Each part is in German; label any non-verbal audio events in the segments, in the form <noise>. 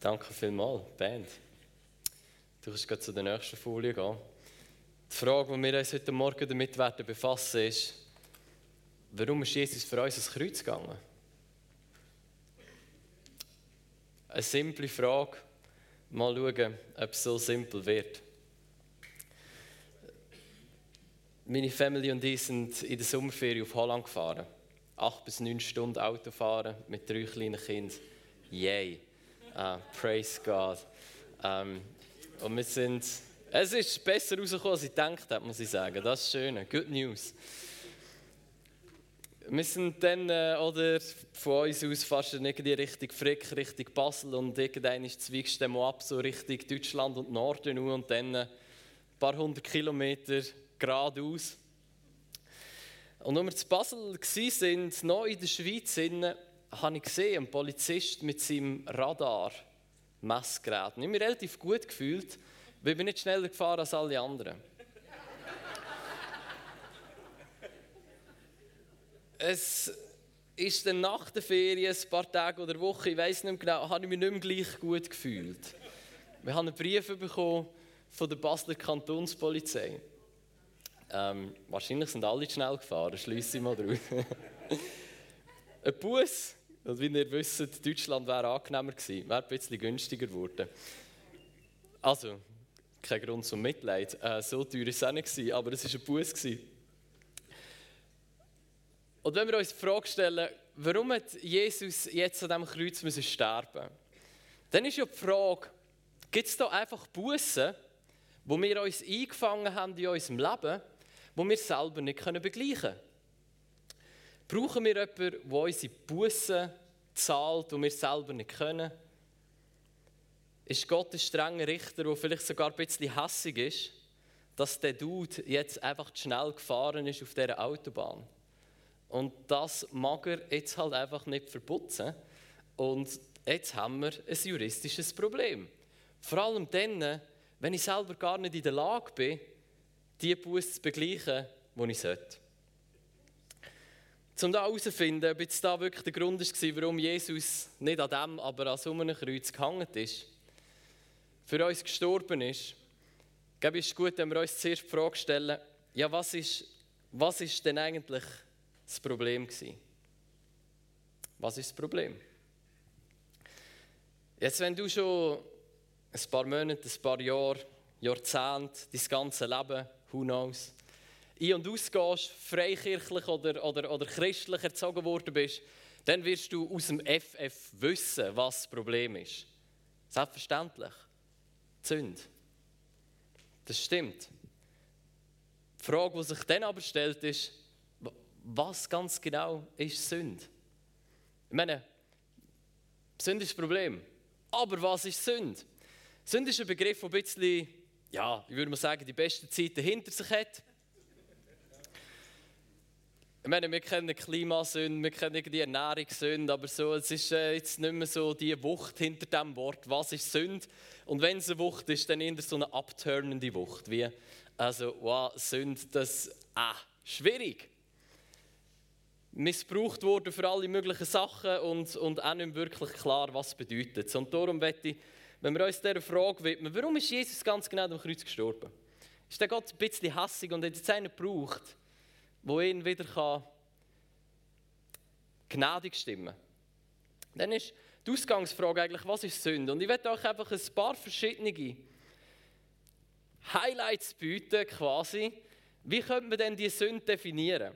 Danke vielmals, Band. Du kannst gleich zu der nächsten Folie gehen. Die Frage, die wir uns heute Morgen damit werden befassen, ist, warum ist Jesus für uns ins Kreuz gegangen? Eine simple Frage. Mal schauen, ob es so simpel wird. Meine Family und ich sind in der Sommerferien auf Holland gefahren. Acht bis neun Stunden Auto fahren mit drei kleinen Kindern. Yay! Uh, praise God. Um, und wir sind, es ist besser rausgekommen, als ich gedacht habe, muss ich sagen. Das ist schön. Good News. Wir sind dann, äh, oder von uns aus fast irgendwie Richtung Frick, Richtung Basel und irgendwann zweigst du ab, so Richtung Deutschland und Norden und dann ein paar hundert Kilometer geradeaus. Und als wir zu Basel waren, noch in der Schweiz, habe ich gesehen, einen Polizist mit seinem Radar-Messgerät. Ich habe mich relativ gut gefühlt, weil ich bin nicht schneller gefahren als alle anderen. es ist dann nach der Ferien, ein paar Tage oder Woche, ich weiß nicht mehr genau, habe ich mich nicht mehr gleich gut gefühlt. Wir haben einen Brief bekommen von der Basler Kantonspolizei. Ähm, wahrscheinlich sind alle schnell gefahren, schließe ich mal drauf. <laughs> ein Bus, und wie ihr wisst, Deutschland wäre angenehmer gewesen, wäre ein bisschen günstiger geworden. Also, kein Grund zum Mitleid, äh, so teuer war es auch nicht, aber es war ein Bus. Und wenn wir uns die Frage stellen, warum hat Jesus jetzt an diesem Kreuz müssen sterben dann ist ja die Frage, gibt es da einfach Bussen, wo wir uns eingefangen haben in unserem Leben, wo wir selber nicht begleichen können? Brauchen wir jemanden, der unsere Bussen zahlt, die wir selber nicht können? Ist Gott ein strenger Richter, der vielleicht sogar ein bisschen hässig ist, dass der Dude jetzt einfach zu schnell gefahren ist auf dieser Autobahn? Und das mag er jetzt halt einfach nicht verputzen. Und jetzt haben wir ein juristisches Problem. Vor allem dann, wenn ich selber gar nicht in der Lage bin, die Buße zu begleichen, die ich sollte. Um da herauszufinden, ob jetzt da wirklich der Grund war, warum Jesus nicht an dem, aber an so einem Kreuz gehangen ist, für uns gestorben ist, glaube ich, ist gut, wenn wir uns zuerst die Frage stellen, ja, was ist, was ist denn eigentlich das Problem gewesen. Was ist das Problem? Jetzt, wenn du schon ein paar Monate, ein paar Jahre, Jahrzehnte, dein ganze Leben, who knows, ein- und ausgehst, freikirchlich oder, oder, oder christlich erzogen worden bist, dann wirst du aus dem FF wissen, was das Problem ist. Selbstverständlich. Sünde. Das stimmt. Die Frage, die sich dann aber stellt, ist, was ganz genau ist Sünde? Ich meine, Sünde ist das Problem. Aber was ist Sünde? Sünde ist ein Begriff, der ein bisschen, ja, ich würde mal sagen, die besten Zeiten hinter sich hat. Ich meine, wir kennen Klimasünde, wir kennen die Ernährungssünde, aber so, es ist äh, jetzt nicht mehr so die Wucht hinter dem Wort, was ist Sünde? Und wenn es eine Wucht ist, dann eher so eine abturnende Wucht, wie, also, wow, Sünde, das, ah, schwierig missbraucht worden für alle möglichen Sachen und, und auch nicht wirklich klar, was bedeutet. Und darum möchte ich, wenn wir uns dieser Frage widmen, warum ist Jesus ganz genau am Kreuz gestorben? Ist der Gott ein bisschen hässig und hat jetzt einen gebraucht, der ihn wieder kann gnädig stimmen kann? Dann ist die Ausgangsfrage eigentlich, was ist Sünde? Und ich werde euch einfach ein paar verschiedene Highlights bieten, quasi. Wie könnte man denn die Sünde definieren?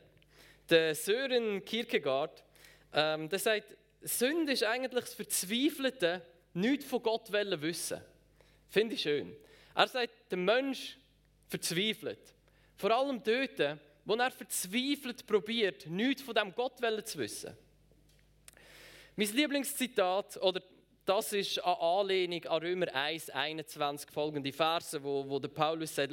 Der Sören Kierkegaard, ähm, der sagt, Sünde ist eigentlich das Verzweifelte, nichts von Gott wissen. Finde ich schön. Er sagt, der Mensch verzweifelt. Vor allem dort, wo er verzweifelt probiert, nichts von dem Gott zu wissen. Mein Lieblingszitat, oder das ist eine Anlehnung an Römer 1, 21 folgende Verse, wo, wo der Paulus sagt,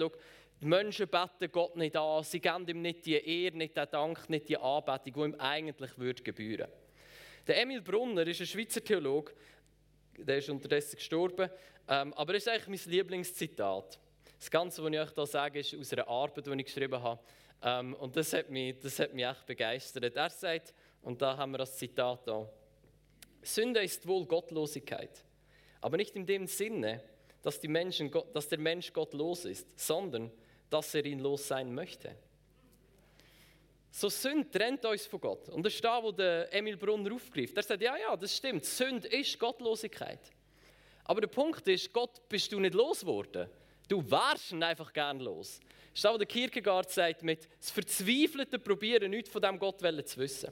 die Menschen beten Gott nicht an, sie geben ihm nicht die Ehre, nicht den Dank, nicht die Anbetung, die ihm eigentlich würde gebühren. Der Emil Brunner ist ein Schweizer Theologe, der ist unterdessen gestorben, ähm, aber es ist eigentlich mein Lieblingszitat. Das Ganze, was ich euch hier sage, ist aus einer Arbeit, die ich geschrieben habe. Ähm, und das hat, mich, das hat mich echt begeistert. Er sagt, und da haben wir das Zitat da, Sünde ist wohl Gottlosigkeit, Aber nicht in dem Sinne, dass, die Menschen, dass der Mensch gottlos ist, sondern dass er ihn los sein möchte. So Sünde trennt uns von Gott. Und das ist da, wo der Emil Brunner aufgreift. Er sagt, ja, ja, das stimmt, Sünde ist Gottlosigkeit. Aber der Punkt ist, Gott bist du nicht losgeworden. Du wärst ihn einfach gern los. Das ist da, wo der Kierkegaard sagt, mit das verzweifelte Probieren, nichts von diesem Gott zu wissen.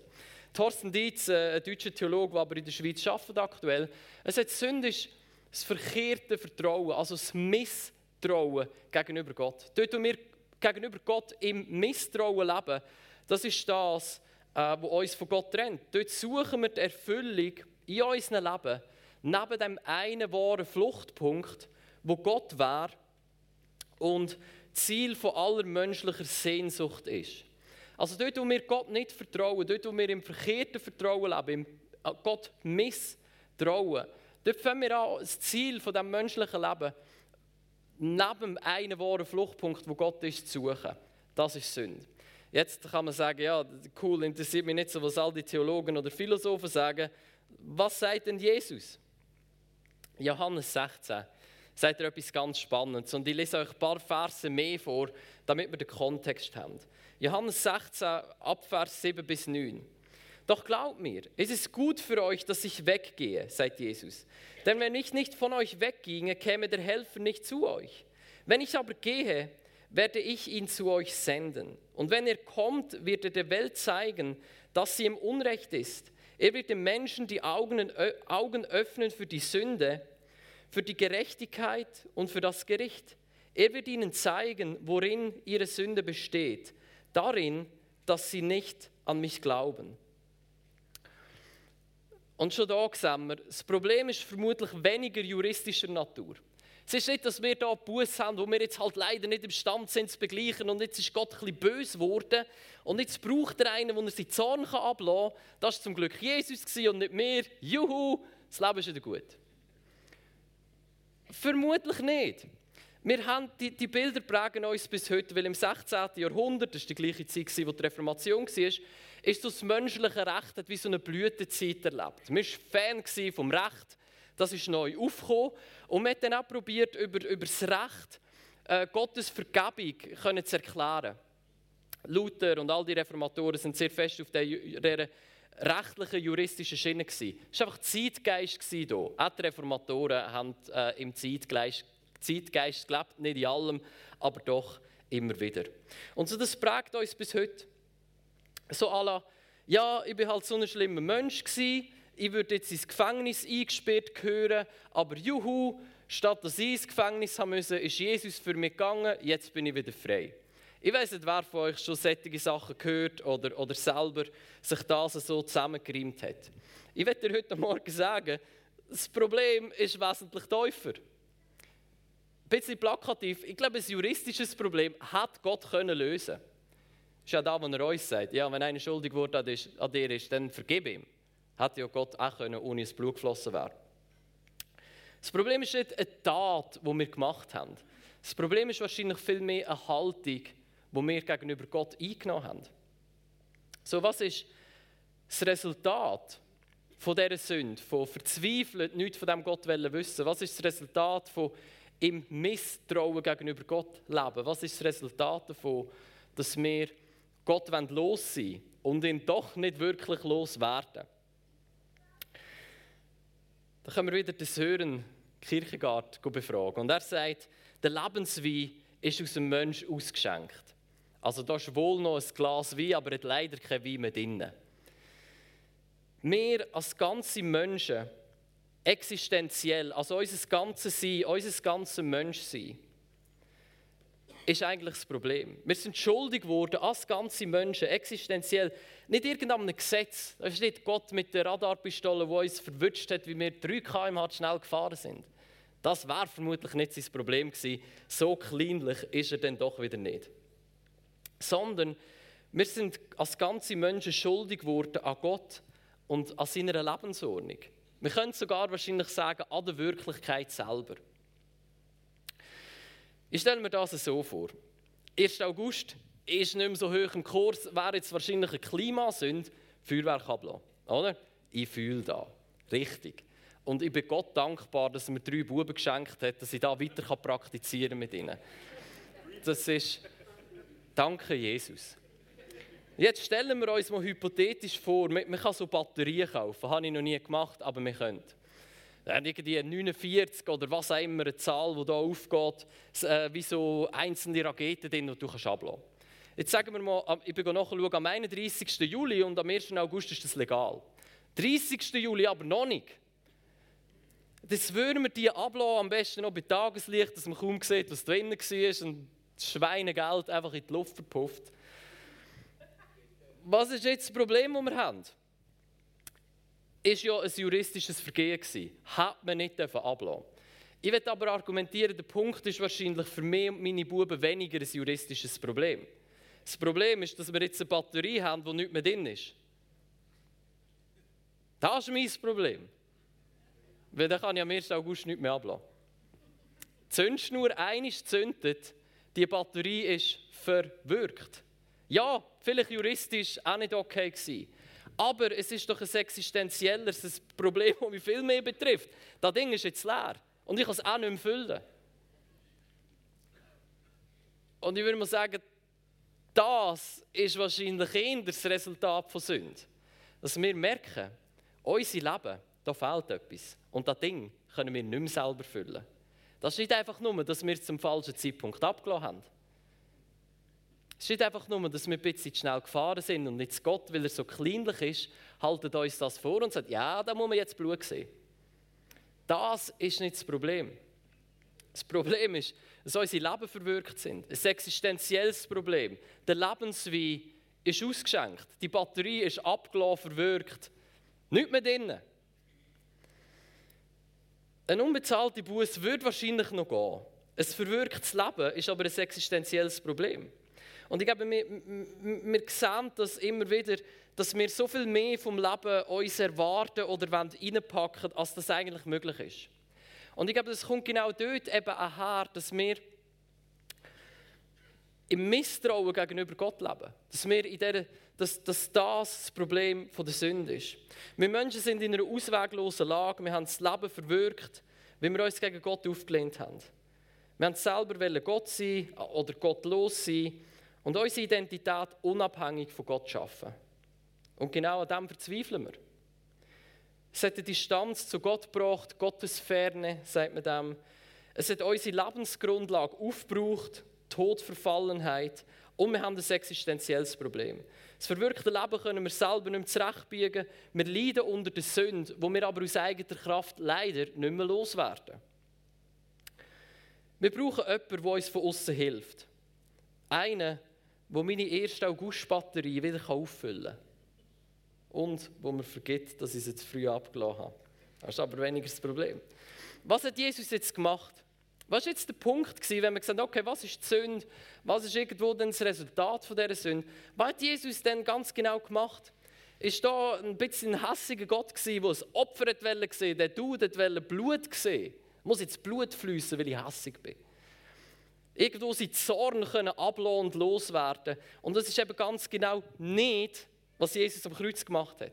Thorsten Dietz, äh, ein deutscher Theologe, der aber in der Schweiz arbeitet aktuell, er sagt, Sünde ist das verkehrte Vertrauen, also das Misstrauen gegenüber Gott. Dort, wo wir gegenüber Gott im Misstrauen leben, das ist das, was äh, uns von Gott trennt. Dort suchen wir die Erfüllung in unserem Leben neben dem einen wahren Fluchtpunkt, wo Gott wäre und Ziel von aller menschlicher Sehnsucht ist. Also dort, wo wir Gott nicht vertrauen, dort, wo wir im verkehrten Vertrauen leben, im äh, Gott misstrauen, dort fangen wir an, das Ziel von dem menschlichen Leben neben einem wahren Fluchtpunkt, wo Gott ist, zu suchen. Das ist Sünde. Jetzt kann man sagen, ja, cool, interessiert mich nicht so, was all die Theologen oder Philosophen sagen. Was sagt denn Jesus? Johannes 16 sagt er etwas ganz Spannendes. Und ich lese euch ein paar Verse mehr vor, damit wir den Kontext haben. Johannes 16, Abvers 7 bis 9. Doch glaubt mir, es ist gut für euch, dass ich weggehe, sagt Jesus. Denn wenn ich nicht von euch wegginge, käme der Helfer nicht zu euch. Wenn ich aber gehe, werde ich ihn zu euch senden. Und wenn er kommt, wird er der Welt zeigen, dass sie im Unrecht ist. Er wird den Menschen die Augen, öffnen für die Sünde, für die Gerechtigkeit und für das Gericht. Er wird ihnen zeigen, worin ihre Sünde besteht. Darin, dass sie nicht an mich glauben. Und schon da sehen wir, das Problem ist vermutlich weniger juristischer Natur. Es ist nicht, dass wir hier Buß haben, wo wir jetzt halt leider nicht imstande sind zu begleichen und jetzt ist Gott ein bisschen böse geworden und jetzt braucht er einen, wo er seinen Zorn ablassen kann. Das war zum Glück Jesus und nicht wir. Juhu, das Leben ist wieder gut. Vermutlich nicht. Wir haben die, die, Bilder prägen uns bis heute, weil im 16. Jahrhundert, das war die gleiche Zeit, wo die Reformation war, ist das menschliche Recht wie so eine Blütezeit erlebt. Man war Fan vom Recht, das ist neu aufgekommen. Und man hat dann auch probiert, über, über das Recht äh, Gottes Vergebung können zu erklären. Luther und all die Reformatoren sind sehr fest auf dieser rechtlichen, juristischen Schiene. Es war einfach Zeitgeist hier. Auch die Reformatoren haben äh, im Zeitgeist, Zeitgeist gelebt, nicht in allem, aber doch immer wieder. Und so das prägt uns bis heute. So la, ja, ich bin halt so ein schlimmer Mensch gewesen, ich würde jetzt ins Gefängnis eingesperrt gehören, aber juhu, statt dass ich ins Gefängnis haben müssen, ist Jesus für mich gegangen, jetzt bin ich wieder frei. Ich weiß nicht, wer von euch schon solche Sachen gehört oder, oder selber sich das so zusammengereimt hat. Ich werde dir heute Morgen sagen, das Problem ist wesentlich tiefer. Ein bisschen plakativ, ich glaube, ein juristisches Problem hat Gott können lösen. Das ist ja da, wo er uns sagt, ja, wenn einer schuldig wurde an dir ist, dann vergib ihm. Hätte ja Gott auch können, ohne das Blut geflossen wäre. Das Problem ist nicht eine Tat, die wir gemacht haben. Das Problem ist wahrscheinlich vielmehr eine Haltung, die wir gegenüber Gott eingenommen haben. So, was ist das Resultat von dieser Sünde, von verzweifelt, nichts von dem Gott wissen Was ist das Resultat von im Misstrauen gegenüber Gott leben? Was ist das Resultat davon, dass wir Gott los sein und ihn doch nicht wirklich loswerden? Da können wir wieder den Sören Kierkegaard befragen. Und er sagt, der Lebenswein ist aus dem Mensch ausgeschenkt. Also da ist wohl noch ein Glas Wein, aber hat leider kein Wein mehr drin. Wir als ganze Menschen, existenziell, also unser ganzes Sein, unser ganzes Menschsein, ist eigentlich das Problem. Wir sind schuldig geworden als ganze Menschen, existenziell. Nicht irgendeinem Gesetz. Das ist nicht Gott mit der Radarpistole, der uns verwünscht hat, wie wir 3 km schnell gefahren sind. Das wäre vermutlich nicht sein Problem gewesen. So kleinlich ist er dann doch wieder nicht. Sondern wir sind als ganze Menschen schuldig geworden an Gott und an seiner Lebensordnung. Wir können sogar wahrscheinlich sagen, an der Wirklichkeit selber. Ich stelle mir das so vor. 1. August ist nicht mehr so hoch im Kurs, wäre jetzt wahrscheinlich eine Klimasünde, Feuerwerk ablassen. Oder? Ich fühle da. Richtig. Und ich bin Gott dankbar, dass er mir drei Buben geschenkt hat, dass ich da weiter praktizieren kann mit ihnen. Das ist, danke Jesus. Jetzt stellen wir uns mal hypothetisch vor, man kann so Batterien kaufen. Das habe ich noch nie gemacht, aber wir können. Irgendwie 49 oder was auch immer, eine Zahl, die hier aufgeht, äh, wie so einzelne Raketen, die du abladen kannst. Jetzt sagen wir mal, ich bin nachschauen, am 31. Juli und am 1. August ist das legal. 30. Juli aber noch nicht. Das würden wir die abladen, am besten noch bei Tageslicht, dass man kaum sieht, was drin war und das Schweinegeld einfach in die Luft verpufft. Was ist jetzt das Problem, das wir haben? Ist ja ein juristisches Vergehen gewesen. Hat man nicht ablassen Ich würde aber argumentieren, der Punkt ist wahrscheinlich für mich und meine Buben weniger ein juristisches Problem. Das Problem ist, dass wir jetzt eine Batterie haben, die nicht mehr drin ist. Das ist mein Problem. Weil dann kann ich am 1. August nicht mehr ablassen. Die Zündschnur einisch zündet, die Batterie ist verwirkt. Ja, vielleicht juristisch auch nicht okay gewesen. Aber es ist doch ein existenzielles Problem, <laughs> das mich viel mehr betrifft. Das Ding ist jetzt leer und ich kann es auch nicht mehr füllen. Und ich würde mal sagen, das ist wahrscheinlich eher das Resultat von Sünde. Dass wir merken, unser Leben, da fehlt etwas. Und das Ding können wir nicht mehr selber füllen. Das ist nicht einfach nur, dass wir es zum falschen Zeitpunkt abgelassen haben. Es ist nicht einfach nur, dass wir ein bisschen schnell gefahren sind und nicht Gott, weil er so kleinlich ist, haltet uns das vor und sagt, ja, da muss man jetzt Blut sehen. Das ist nicht das Problem. Das Problem ist, dass unsere Leben verwirkt sind. Ein existenzielles Problem. Der Lebenswein ist ausgeschenkt. Die Batterie ist abgelaufen, verwirkt. Nicht mehr drin. Eine unbezahlte Buße würde wahrscheinlich noch gehen. Ein verwirktes Leben ist aber ein existenzielles Problem. Und ich glaube, wir, wir sehen das immer wieder, dass wir so viel mehr vom Leben uns erwarten oder reinpacken als das eigentlich möglich ist. Und ich glaube, das kommt genau dort eben her, dass wir im Misstrauen gegenüber Gott leben. Dass, wir in dieser, dass, dass das das Problem der Sünde ist. Wir Menschen sind in einer ausweglosen Lage, wir haben das Leben verwirkt, weil wir uns gegen Gott aufgelehnt haben. Wir haben selber Gott sein oder gottlos sein und unsere Identität unabhängig von Gott schaffen. Und genau an dem verzweifeln wir. Es hat eine Distanz zu Gott gebracht, Gottes Ferne, sagt man dem. Es hat unsere Lebensgrundlage aufgebraucht, Todverfallenheit und wir haben ein existenzielles Problem. Das verwirkte Leben können wir selber nicht mehr zurechtbiegen. Wir leiden unter der Sünde, wo wir aber aus eigener Kraft leider nicht mehr loswerden. Wir brauchen jemanden, der uns von außen hilft. Einen, wo meine erste August-Batterie wieder auffüllen kann. Und wo man vergisst, dass ich sie zu früh abgelassen habe. Das ist aber weniger das Problem. Was hat Jesus jetzt gemacht? Was war jetzt der Punkt, gewesen, wenn man gesagt hat, okay, was ist die Sünde? Was ist irgendwo denn das Resultat von dieser Sünde? Was hat Jesus denn ganz genau gemacht? Ist da ein bisschen ein hässiger Gott der ein Opfer wollte der du Blut gesehen? Muss jetzt Blut fließen, weil ich hässig bin? irgendwo seinen Zorn können ablassen und loswerden. Und das ist eben ganz genau nicht, was Jesus am Kreuz gemacht hat.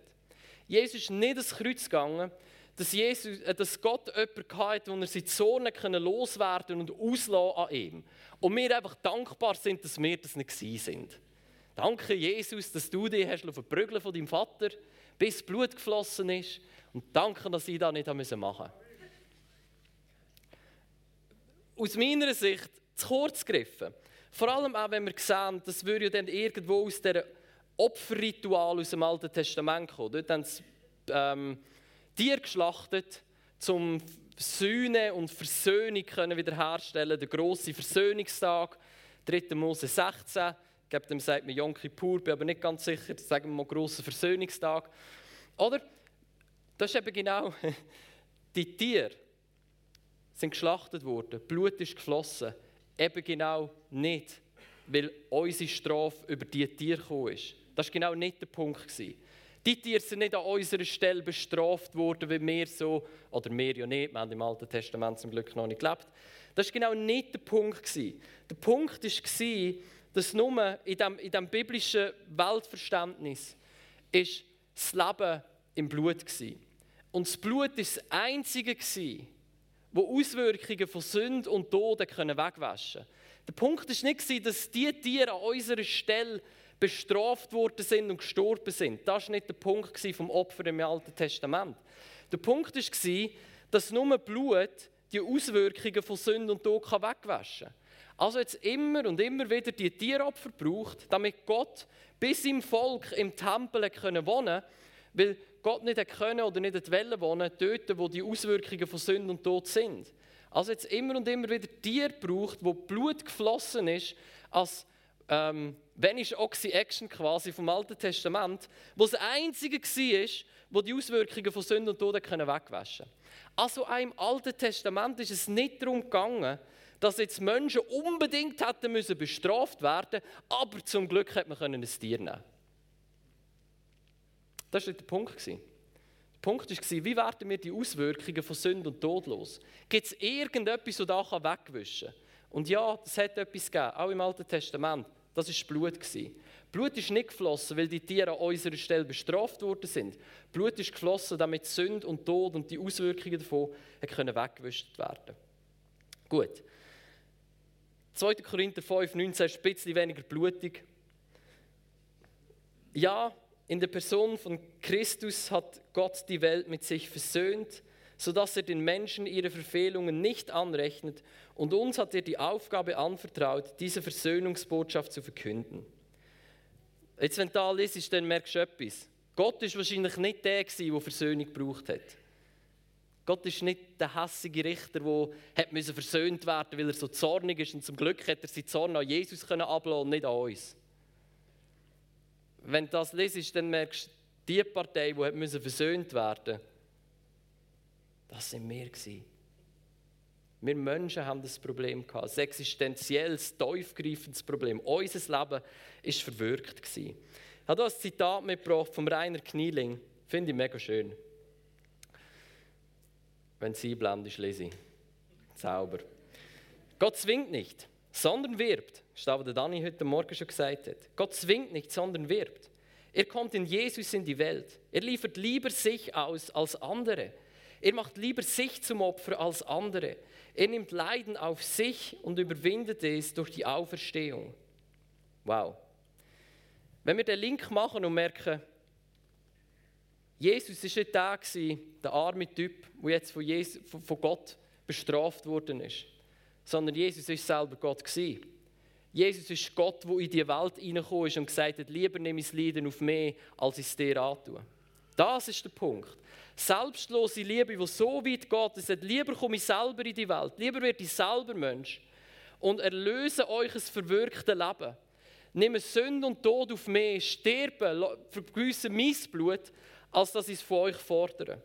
Jesus ist nicht ins Kreuz gegangen, dass, Jesus, äh, dass Gott jemanden hatte, wo er seinen Zorn können loswerden und auslassen an ihm. Und wir einfach dankbar sind, dass wir das nicht sind. Danke, Jesus, dass du dich hast verprügeln von deinem Vater, bis Blut geflossen ist. Und danke, dass ich das nicht machen musste. Aus meiner Sicht zu kurz gegriffen. Vor allem auch, wenn wir sehen, das würde ja dann irgendwo aus dem Opferritual aus dem Alten Testament kommen. Dort haben sie ähm, Tiere geschlachtet, um Sühne und Versöhnung können wiederherstellen Der große Versöhnungstag, 3. Mose 16. Ich glaube, dem sagt man Yom Kippur, bin aber nicht ganz sicher. Sagen wir mal großer Versöhnungstag. Oder? Das ist eben genau <laughs> die Tiere sind geschlachtet worden, Blut ist geflossen. Eben genau nicht, weil unsere Strafe über die Tiere gekommen ist. Das war genau nicht der Punkt. Die Tiere sind nicht an unserer Stelle bestraft worden, wie wir so, oder wir ja nicht, wir haben im Alten Testament zum Glück noch nicht gelebt. Das war genau nicht der Punkt. Der Punkt war, dass nur in diesem, in diesem biblischen Weltverständnis ist das Leben im Blut war. Und das Blut war das Einzige, das Auswirkungen von Sünde und Tod wegwaschen konnte. Der Punkt war nicht, dass die Tiere an unserer Stelle bestraft worden sind und gestorben sind. Das war nicht der Punkt vom Opfer im Alten Testament. Der Punkt war, dass nur Blut die Auswirkungen von Sünde und Tod wegwaschen kann. Also jetzt immer und immer wieder die Tieropfer braucht, damit Gott bis im Volk im Tempel wohnen weil Gott nicht können oder nicht wollen wohnen dort, wo die Auswirkungen von Sünde und Tod sind. Also jetzt immer und immer wieder Tier braucht, wo Blut geflossen ist, als ähm, wenn ist Oxy-Action quasi vom Alten Testament, wo das Einzige war, wo die Auswirkungen von Sünde und Tod können wegwaschen Also auch im Alten Testament ist es nicht darum gegangen, dass jetzt Menschen unbedingt hätten müssen bestraft werden, aber zum Glück hat man ein Tier nehmen. Das war der Punkt. Der Punkt war, wie werden wir die Auswirkungen von Sünde und Tod los? Gibt es irgendetwas, das da wegwischen kann? Und ja, es hat etwas gegeben, auch im Alten Testament. Das war Blut. Blut ist nicht geflossen, weil die Tiere an unserer Stelle bestraft worden sind. Blut ist geflossen, damit Sünde und Tod und die Auswirkungen davon können weggewischt werden Gut. 2. Korinther 5, 19 ist ein bisschen weniger blutig. Ja, in der Person von Christus hat Gott die Welt mit sich versöhnt, sodass er den Menschen ihre Verfehlungen nicht anrechnet und uns hat er die Aufgabe anvertraut, diese Versöhnungsbotschaft zu verkünden. Jetzt, wenn du da liest, dann merkst du etwas. Gott ist wahrscheinlich nicht der, der Versöhnung gebraucht hat. Gott ist nicht der hässige Richter, der versöhnt werden musste, weil er so zornig ist. Und zum Glück hat er seinen Zorn an Jesus ablassen und nicht an uns. Wenn du das liest, dann merkst du, die Partei, die versöhnt werden musste, das sind wir. Wir Menschen haben das Problem gehabt, ein existenzielles, tiefgreifendes Problem. Unser Leben war verwirkt. Ich habe hier ein Zitat mitgebracht von Rainer Knieling. Finde ich mega schön. Wenn sie einblendest, lese ich. Zauber. Gott zwingt nicht, sondern wirbt. Das ist das, was Dani heute Morgen schon gesagt hat. Gott zwingt nicht, sondern wirbt. Er kommt in Jesus in die Welt. Er liefert lieber sich aus als andere. Er macht lieber sich zum Opfer als andere. Er nimmt Leiden auf sich und überwindet es durch die Auferstehung. Wow. Wenn wir den Link machen und merken, Jesus war nicht der, der arme Typ, der jetzt von, Jesus, von Gott bestraft worden ist, sondern Jesus war selber Gott. Jesus ist Gott, der in die Welt hineingekommen ist und gesagt hat, lieber nehme ich das Leiden auf mich, als ich es dir antue. Das ist der Punkt. Selbstlose Liebe, die so weit geht, dass sagt, lieber komme ich selber in die Welt, lieber werde ich selber Mensch und erlöse euch ein verwirktes Leben. Nehme Sünde und Tod auf mich, sterben, vergüsse mein Blut, als dass ich es von euch fordere.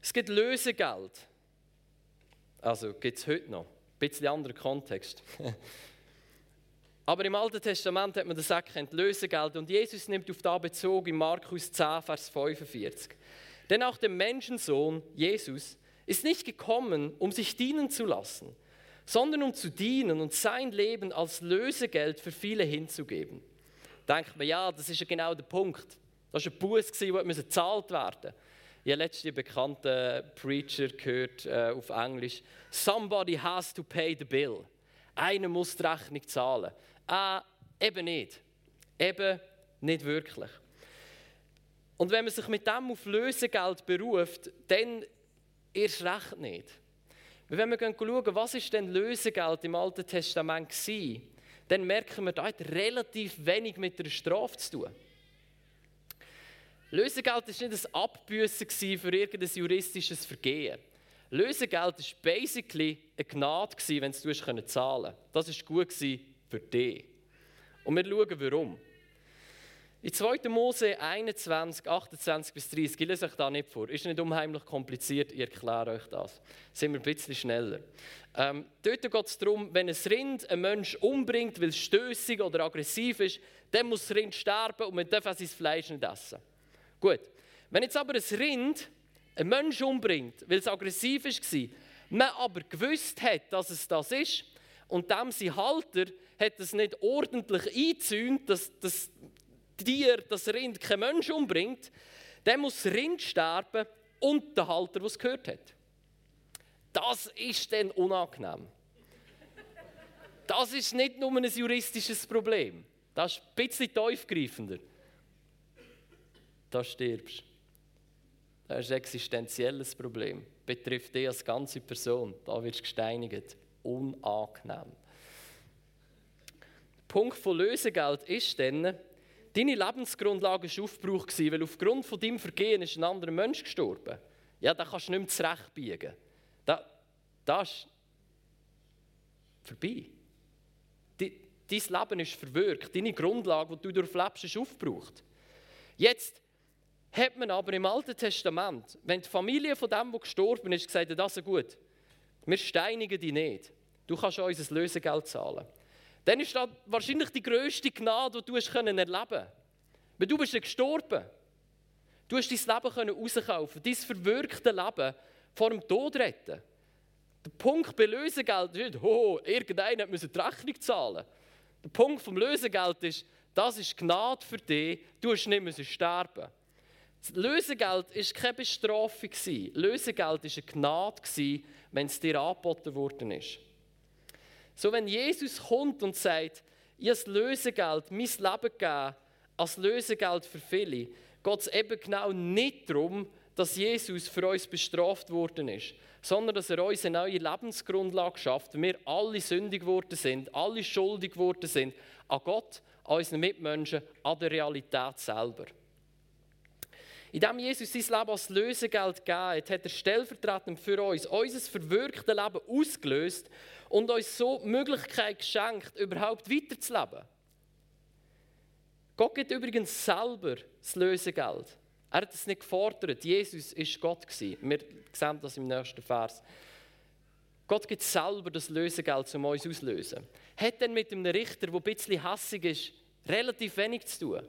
Es gibt Lösegeld. Also gibt es heute noch. Ein bisschen anderer Kontext. <laughs> Aber im Alten Testament hat man das erkannt, Lösegeld. Und Jesus nimmt auf da Bezug in Markus 10, Vers 45. Denn auch der Menschensohn, Jesus, ist nicht gekommen, um sich dienen zu lassen, sondern um zu dienen und sein Leben als Lösegeld für viele hinzugeben. Denkt man, ja, das ist ja genau der Punkt. Das war ein Buß, der gezahlt werden musste. Ich habe letztens einen bekannten Preacher gehört äh, auf Englisch. Somebody has to pay the bill. Einer muss die Rechnung zahlen. Äh, eben nicht. Eben nicht wirklich. Und wenn man sich mit dem auf Lösegeld beruft, dann erst recht nicht. wenn wir schauen, was ist denn Lösegeld im Alten Testament war, dann merken wir, da hat relativ wenig mit der Strafe zu tun. Lösegeld war nicht ein Abbüssen für irgendein juristisches Vergehen. Lösegeld war basically eine Gnade, wenn du es zahlen konntest. Das war gut für dich. Und wir schauen, warum. In 2. Mose 21, 28 bis 30, ich lese euch da nicht vor, ist nicht unheimlich kompliziert, ich erkläre euch das. Sind wir ein bisschen schneller. Ähm, dort geht es darum, wenn ein Rind einen Menschen umbringt, weil es stößig oder aggressiv ist, dann muss das Rind sterben und man darf sein Fleisch nicht essen. Gut. Wenn jetzt aber ein Rind einen Menschen umbringt, weil es aggressiv war, man aber gewusst hat, dass es das ist, und dem sein Halter hat es nicht ordentlich eingezäunt, dass das Tier, das Rind, kein Mensch umbringt, der muss Rind sterben und der Halter, der es gehört hat. Das ist dann unangenehm. Das ist nicht nur ein juristisches Problem. Das ist ein bisschen tiefgreifender. Da stirbst du. Das ist ein existenzielles Problem. Betrifft dich als ganze Person. Da wirst du gesteinigt. Unangenehm. Punkt von Lösegeld ist dann, deine Lebensgrundlage war aufgebraucht, weil aufgrund von deinem Vergehen ist ein anderer Mensch gestorben. Ja, da kannst du nicht mehr zurechtbiegen. Da, das ist vorbei. Dein Leben ist verwirkt. Deine Grundlage, die du durchlebst, ist aufgebraucht. Jetzt hat man aber im Alten Testament, wenn die Familie von dem, der gestorben ist, gesagt hat, das ist gut, wir steinigen dich nicht, du kannst uns ein Lösegeld zahlen. Dann ist das wahrscheinlich die grösste Gnade, die du hast erleben konntest. Weil du bist gestorben. Du hast dein Leben rauskaufen dein verwirkte Leben vor dem Tod retten. Der Punkt bei Lösegeld ist nicht, oh, irgendeiner muss die Rechnung zahlen. Der Punkt vom Lösegeld ist, das ist Gnade für dich, du hast nicht sterben Lösegeld war keine Bestrafung. Lösegeld war eine Gnade, wenn es dir angeboten worden ist. So, wenn Jesus kommt und sagt, ich habe das Lösegeld, mein Leben gegeben, als Lösegeld für viele, geht es eben genau nicht darum, dass Jesus für uns bestraft worden ist, sondern dass er uns eine neue Lebensgrundlage schafft, wir alle sündig geworden sind, alle schuldig geworden sind, an Gott, an unseren Mitmenschen, an der Realität selber. Indem Jesus sein Leben als Lösegeld gegeben hat, hat er stellvertretend für uns unser verwirktes Leben ausgelöst und uns so die Möglichkeit geschenkt, überhaupt weiterzuleben. Gott gibt übrigens selber das Lösegeld. Er hat es nicht gefordert. Jesus war Gott. Wir sehen das im nächsten Vers. Gott gibt selber das Lösegeld, um uns auszulösen. Hat dann mit einem Richter, der ein bisschen hässig ist, relativ wenig zu tun.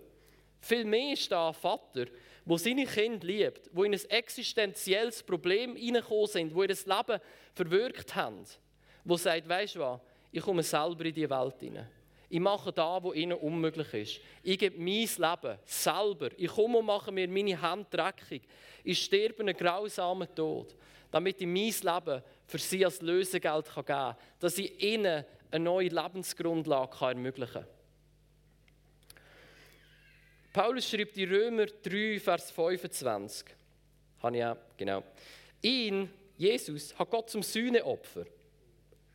Vielmehr ist da ein Vater, der seine Kinder liebt, wo in ein existenzielles Problem hineingekommen sind, wo ihr Leben verwirkt haben, wo sagt, weißt du was, ich komme selber in die Welt hinein. Ich mache da, wo ihnen unmöglich ist. Ich gebe mein Leben selber. Ich komme und mache mir meine Hände dreckig. Ich sterbe einen grausamen Tod, damit ich mein Leben für sie als Lösegeld geben kann, dass ich ihnen eine neue Lebensgrundlage ermöglichen kann. Paulus schreibt in Römer 3, Vers 25. Habe ich ja, genau. Ihn, Jesus, hat Gott zum Sühneopfer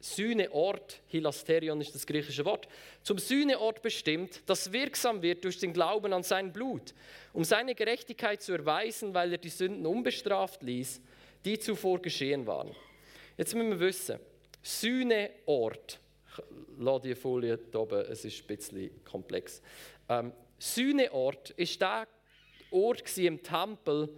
Sühneort, Hilasterion ist das griechische Wort, zum Sühneort bestimmt, das wirksam wird durch den Glauben an sein Blut, um seine Gerechtigkeit zu erweisen, weil er die Sünden unbestraft ließ, die zuvor geschehen waren. Jetzt müssen wir wissen, Sühneort, ich lasse die Folie hier oben, es ist ein bisschen komplex. Ähm, Sühneort ist der Ort im Tempel,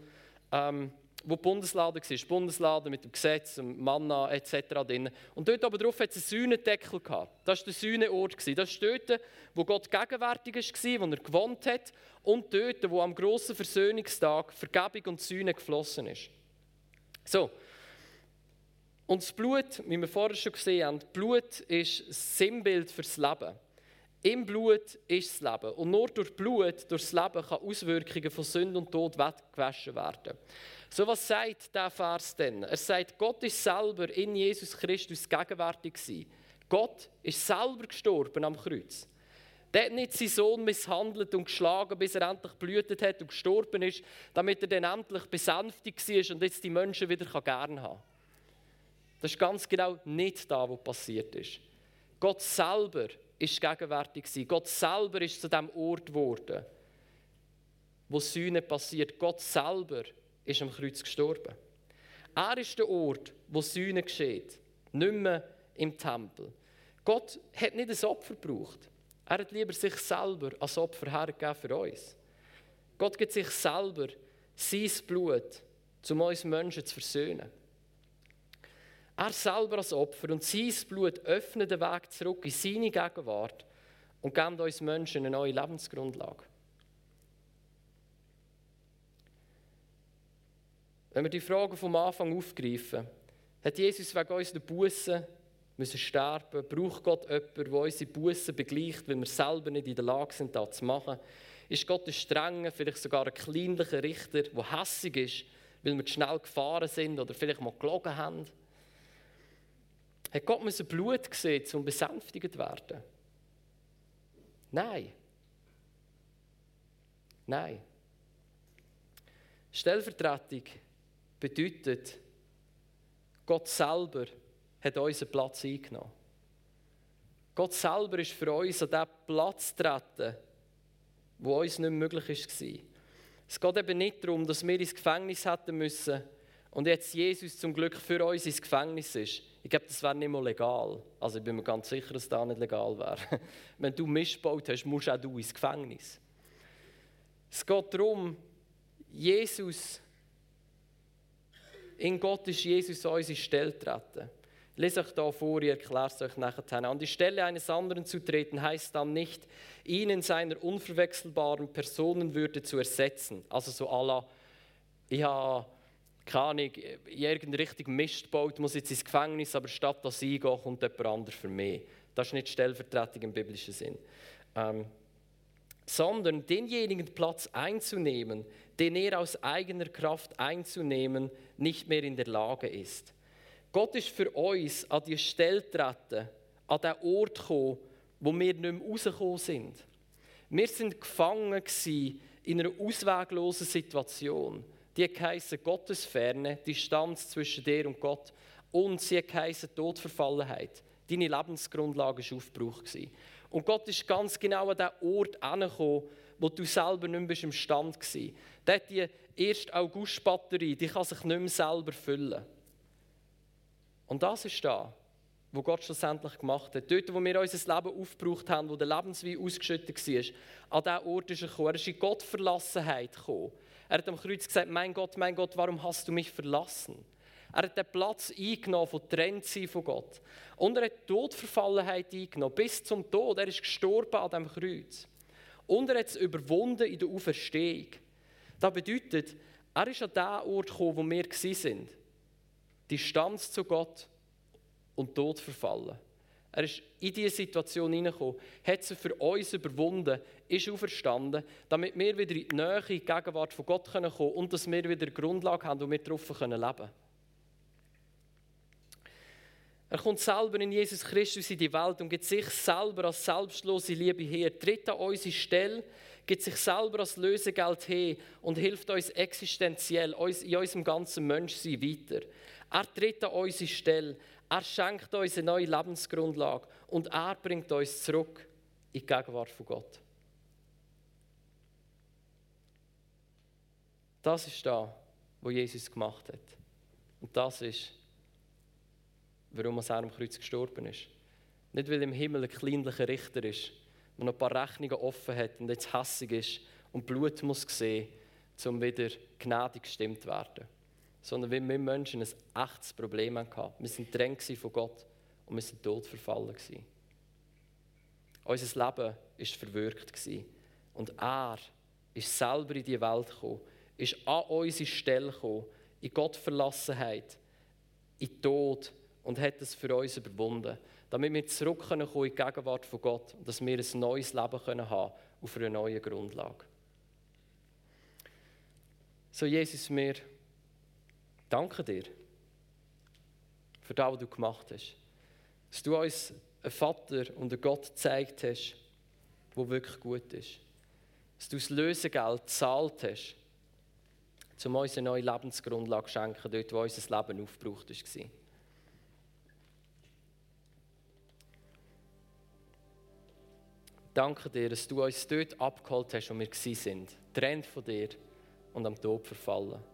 ähm, wo die Bundeslade war. Die Bundeslade mit dem Gesetz, dem Manna etc. drin. Und dort aber drauf hat es einen Sühnendeckel gehabt. Das war der Sühneort. Das ist dort, wo Gott gegenwärtig war, wo er gewohnt hat. Und dort, wo am grossen Versöhnungstag Vergebung und Sühne geflossen ist. So. Und das Blut, wie wir vorher schon gesehen haben, Blut ist das Sinnbild fürs Leben. Im Blut ist das Leben. Und nur durch Blut, durch das Leben, kann Auswirkungen von Sünde und Tod weggewaschen werden. So was sagt der Vers denn? Er sagt, Gott ist selber in Jesus Christus gegenwärtig gewesen. Gott ist selber gestorben am Kreuz. Der hat nicht seinen Sohn misshandelt und geschlagen, bis er endlich blühtet hat und gestorben ist, damit er dann endlich besänftigt war und jetzt die Menschen wieder gerne haben kann. Das ist ganz genau nicht da, was passiert ist. Gott selber ist gegenwärtig gewesen. Gott selber ist zu dem Ort geworden, wo Sühne passiert. Gott selber ist am Kreuz gestorben. Er ist der Ort, wo Sühne geschieht, nicht mehr im Tempel. Gott hat nicht ein Opfer gebraucht. Er hat lieber sich selber als Opfer hergegeben für uns. Gott gibt sich selber sein Blut, um uns Menschen zu versöhnen. Er selber als Opfer und sein Blut öffnet den Weg zurück in seine Gegenwart und gibt uns Menschen eine neue Lebensgrundlage. Wenn wir die Frage vom Anfang aufgreifen, hat Jesus wegen unserer Bussen müssen sterben? Braucht Gott jemanden, der unsere Bussen begleicht, wenn wir selber nicht in der Lage sind, das zu machen? Ist Gott ein strenger, vielleicht sogar ein kleinlicher Richter, der hässig ist, weil wir zu schnell gefahren sind oder vielleicht mal gelogen haben? Hat Gott müssen Blut gesehen, um besänftigt zu werden? Nein. Nein. Stellvertretung bedeutet, Gott selber hat unseren Platz eingenommen. Gott selber ist für uns an diesen Platz getreten, wo uns nicht möglich war. Es geht eben nicht darum, dass wir ins Gefängnis hätten müssen und jetzt Jesus zum Glück für uns ins Gefängnis ist. Ich glaube, das wäre nicht mal legal. Also ich bin mir ganz sicher, dass das nicht legal wäre. <laughs> Wenn du missbaut hast, musst auch du ins Gefängnis. Es geht darum, Jesus, in Gott ist Jesus an unsere Stelle treten. Lese euch da vor, ihr erklärt es euch nachher. An die Stelle eines anderen zu treten, heißt dann nicht, ihn in seiner unverwechselbaren Personenwürde zu ersetzen. Also so la, ich habe keine Ahnung, irgendeine Richtung Mist gebaut, muss jetzt ins Gefängnis, aber statt dass ich gehe, kommt jemand anderes für mich. Das ist nicht Stellvertretung im biblischen Sinn. Ähm, sondern denjenigen Platz einzunehmen, den er aus eigener Kraft einzunehmen nicht mehr in der Lage ist. Gott ist für uns an die Stelle getreten, an den Ort gekommen, wo wir nicht mehr rausgekommen sind. Wir sind gefangen in einer ausweglosen Situation. Die heisst Gottesferne, Distanz zwischen dir und Gott. Und sie heisst Todverfallenheit. Deine Lebensgrundlage war aufgebraucht. Und Gott ist ganz genau an den Ort angekommen, wo du selber nicht mehr im Stand warst. Dort die 1. August-Batterie, die kann sich nicht mehr selber füllen. Und das ist da, wo Gott schlussendlich gemacht hat. Dort, wo wir unser Leben aufgebraucht haben, wo der Lebenswein ausgeschüttet war, an diesen Ort ist er gekommen. Er ist in Gottverlassenheit gekommen. Er hat am Kreuz gesagt, mein Gott, mein Gott, warum hast du mich verlassen? Er hat den Platz eingenommen von Trennsein von Gott. Und er hat Todverfallenheit eingenommen, bis zum Tod. Er ist gestorben an dem Kreuz. Und er hat es überwunden in der Auferstehung. Das bedeutet, er ist an den Ort gekommen, wo wir waren. Distanz zu Gott und Tod verfallen. Er ist in diese Situation hineingekommen, hat sie für uns überwunden, ist auferstanden, damit wir wieder in die Nähe, in die Gegenwart von Gott kommen können und dass wir wieder eine Grundlage haben, wo wir darauf leben können. Er kommt selber in Jesus Christus in die Welt und gibt sich selber als selbstlose Liebe her, tritt an unsere Stelle, gibt sich selber als Lösegeld her und hilft uns existenziell in unserem ganzen Menschsein weiter. Er tritt an unsere Stelle, er schenkt uns eine neue Lebensgrundlage und er bringt uns zurück in die Gegenwart von Gott. Das ist da, wo Jesus gemacht hat. Und das ist, warum er am Kreuz gestorben ist. Nicht, weil im Himmel ein kleinlicher Richter ist, der noch ein paar Rechnungen offen hat und jetzt hässig ist und Blut muss sehen, um wieder gnädig gestimmt zu werden sondern wir Menschen ein echtes Problem hatten. Wir waren drängt von Gott und wir sind tot verfallen. Unser Leben war verwirkt. Und er ist selber in die Welt gekommen, ist an unsere Stelle gekommen, in Gottverlassenheit, in Tod und hat es für uns überwunden, damit wir zurückkommen können in die Gegenwart von Gott und dass wir ein neues Leben können haben auf einer neuen Grundlage. So, Jesus, wir Danke dir für das, was du gemacht hast. Dass du uns einen Vater und einen Gott gezeigt hast, der wirklich gut ist. Dass du das Lösegeld gezahlt hast, um uns eine neue Lebensgrundlage zu schenken, dort, wo unser Leben aufgebraucht war. Danke dir, dass du uns dort abgeholt hast, wo wir waren, trennt von dir und am Tod verfallen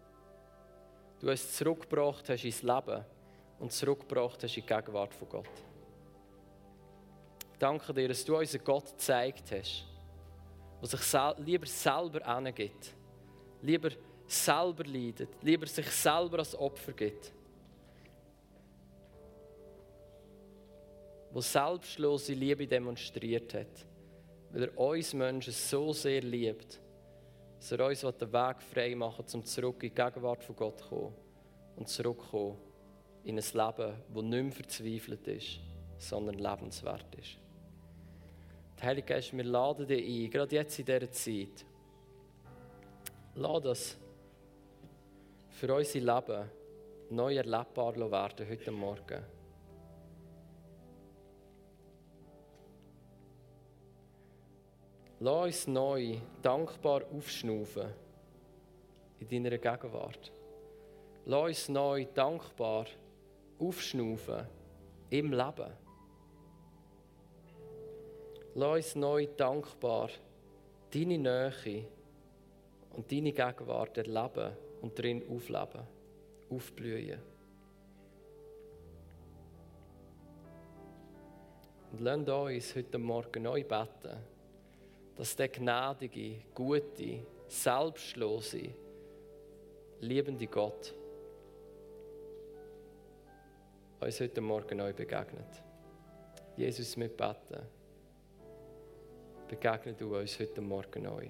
du uns zurückgebracht hast ins Leben und zurückgebracht hast in die Gegenwart von Gott. Danke dir, dass du unseren Gott gezeigt hast, der sich sel lieber selber angibt, lieber selber leidet, lieber sich selber als Opfer gibt. Wo selbstlose Liebe demonstriert hat, weil er uns Menschen so sehr liebt dass er uns den Weg frei machen will, um zurück in die Gegenwart von Gott zu kommen und zurückzukommen in ein Leben, das nicht mehr verzweifelt ist, sondern lebenswert ist. Der Heilige Geist, wir laden dich ein, gerade jetzt in dieser Zeit, Lass das für unser Leben neu erlebbar werden heute Morgen. Lass uns neu dankbar aufschnaufen in deiner Gegenwart. Lass uns neu dankbar aufschnaufen im Leben. Lass uns neu dankbar deine Nähe und deine Gegenwart erleben und darin aufleben, aufblühen. Und lasst uns heute Morgen neu beten, dass der gnädige, gute, selbstlose, liebende Gott uns heute Morgen neu begegnet. Jesus, wir beten. Begegne du uns heute Morgen neu.